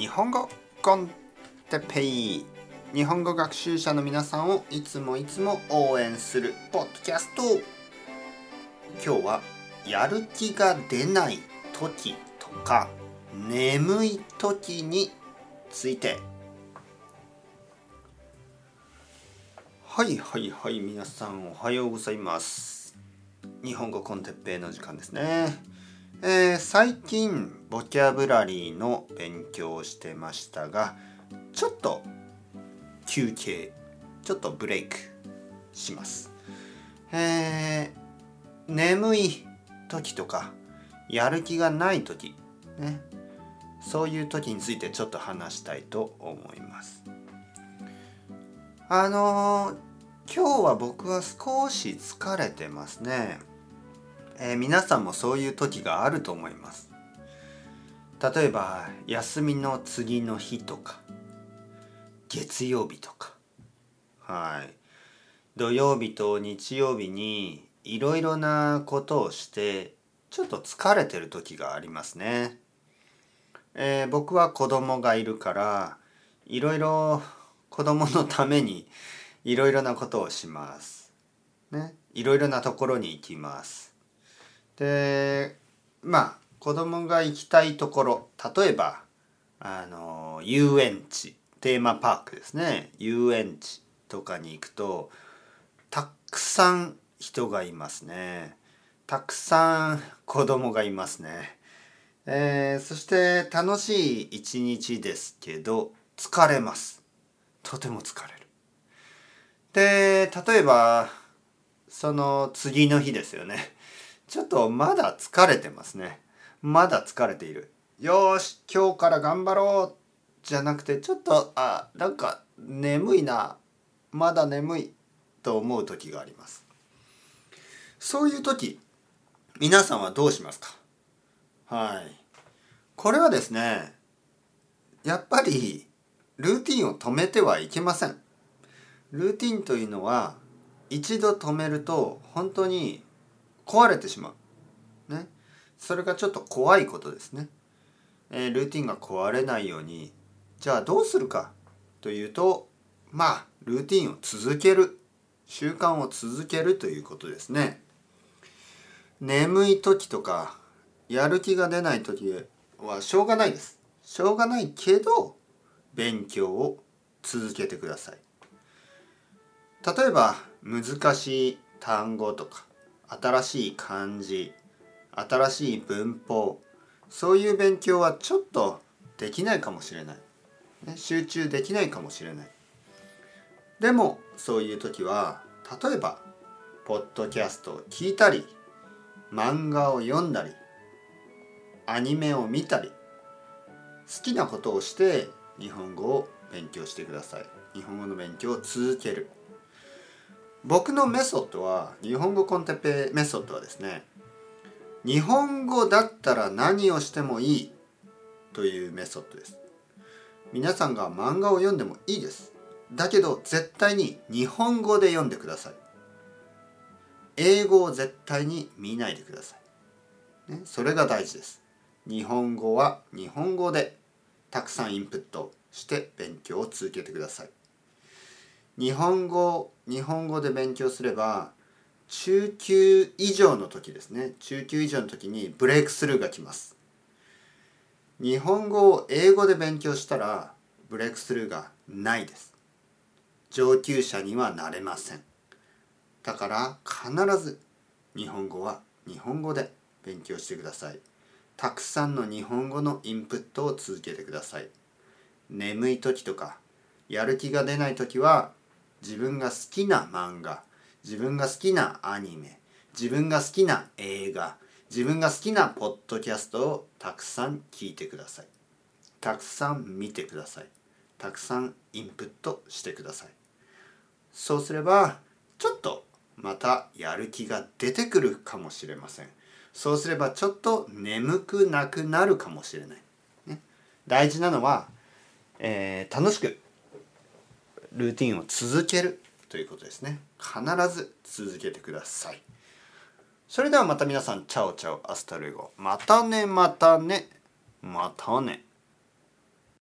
日本語コンテペイ日本語学習者の皆さんをいつもいつも応援するポッドキャスト。今日はやる気が出ない時とか眠い時について。はいはいはい皆さんおはようございます。日本語コンテッペイの時間ですね。えー、最近ボキャブラリーの勉強をしてましたがちょっと休憩ちょっとブレイクします。えー、眠い時とかやる気がない時ね。そういう時についてちょっと話したいと思います。あのー、今日は僕は少し疲れてますね。えー、皆さんもそういう時があると思います。例えば休みの次の日とか月曜日とか。はい。土曜日と日曜日にいろいろなことをしてちょっと疲れてる時がありますね、えー、僕は子供がいるからいろいろ子供のためにいろいろなことをします。ね。いろいろなところに行きます。でまあ子供が行きたいところ例えばあの遊園地テーマパークですね。遊園地とかに行くとたくさん人がいますね。たくさん子供がいますね、えー、そして楽しい一日ですけど疲れます。とても疲れる。で例えばその次の日ですよね。ちょっとまだ疲れてますね。まだ疲れている。よし、今日から頑張ろうじゃなくて、ちょっと、あ、なんか眠いな。まだ眠いと思う時があります。そういう時、皆さんはどうしますか？はい。これはですね、やっぱりルーティンを止めてはいけません。ルーティンというのは一度止めると本当に壊れてしまう。ね。それがちょっと怖いことですね。えー、ルーティンが壊れないように、じゃあどうするかというと、まあ、ルーティンを続ける。習慣を続けるということですね。眠い時とか、やる気が出ない時はしょうがないです。しょうがないけど、勉強を続けてください。例えば、難しい単語とか、新しい漢字新しい文法。そういう勉強はちょっとできないかもしれない、ね、集中できないかもしれない。でもそういう時は例えばポッドキャストを聞いたり漫画を読んだりアニメを見たり好きなことをして日本語を勉強してください。日本語の勉強を続ける。僕のメソッドは日本語コンテペメソッドはですね日本語だったら何をしてもいいというメソッドです。皆さんが漫画を読んでもいいです。だけど絶対に日本語で読んでください。英語を絶対に見ないでください、ね、それが大事です。日本語は日本語でたくさんインプットして勉強を続けてください。日本語日本語で勉強すれば中級以上の時ですね。中級以上の時にブレイクスルーが来ます。日本語を英語で勉強したらブレイクスルーがないです。上級者にはなれません。だから必ず日本語は日本語で勉強してください。たくさんの日本語のインプットを続けてください。眠い時とかやる気が出ない時は自分が好きな漫画自分が好きなアニメ自分が好きな映画自分が好きなポッドキャストをたくさん聞いてください。たくさん見てください。たくさんインプットしてください。そうすればちょっとまたやる気が出てくるかもしれません。そうすればちょっと眠くなくなるかもしれない、ね、大事なのは、えー、楽しくルーティンを続ける。ということですね。必ず続けてください。それではまた皆さんチャオチャオアスタルエゴ。またねまたねまたね。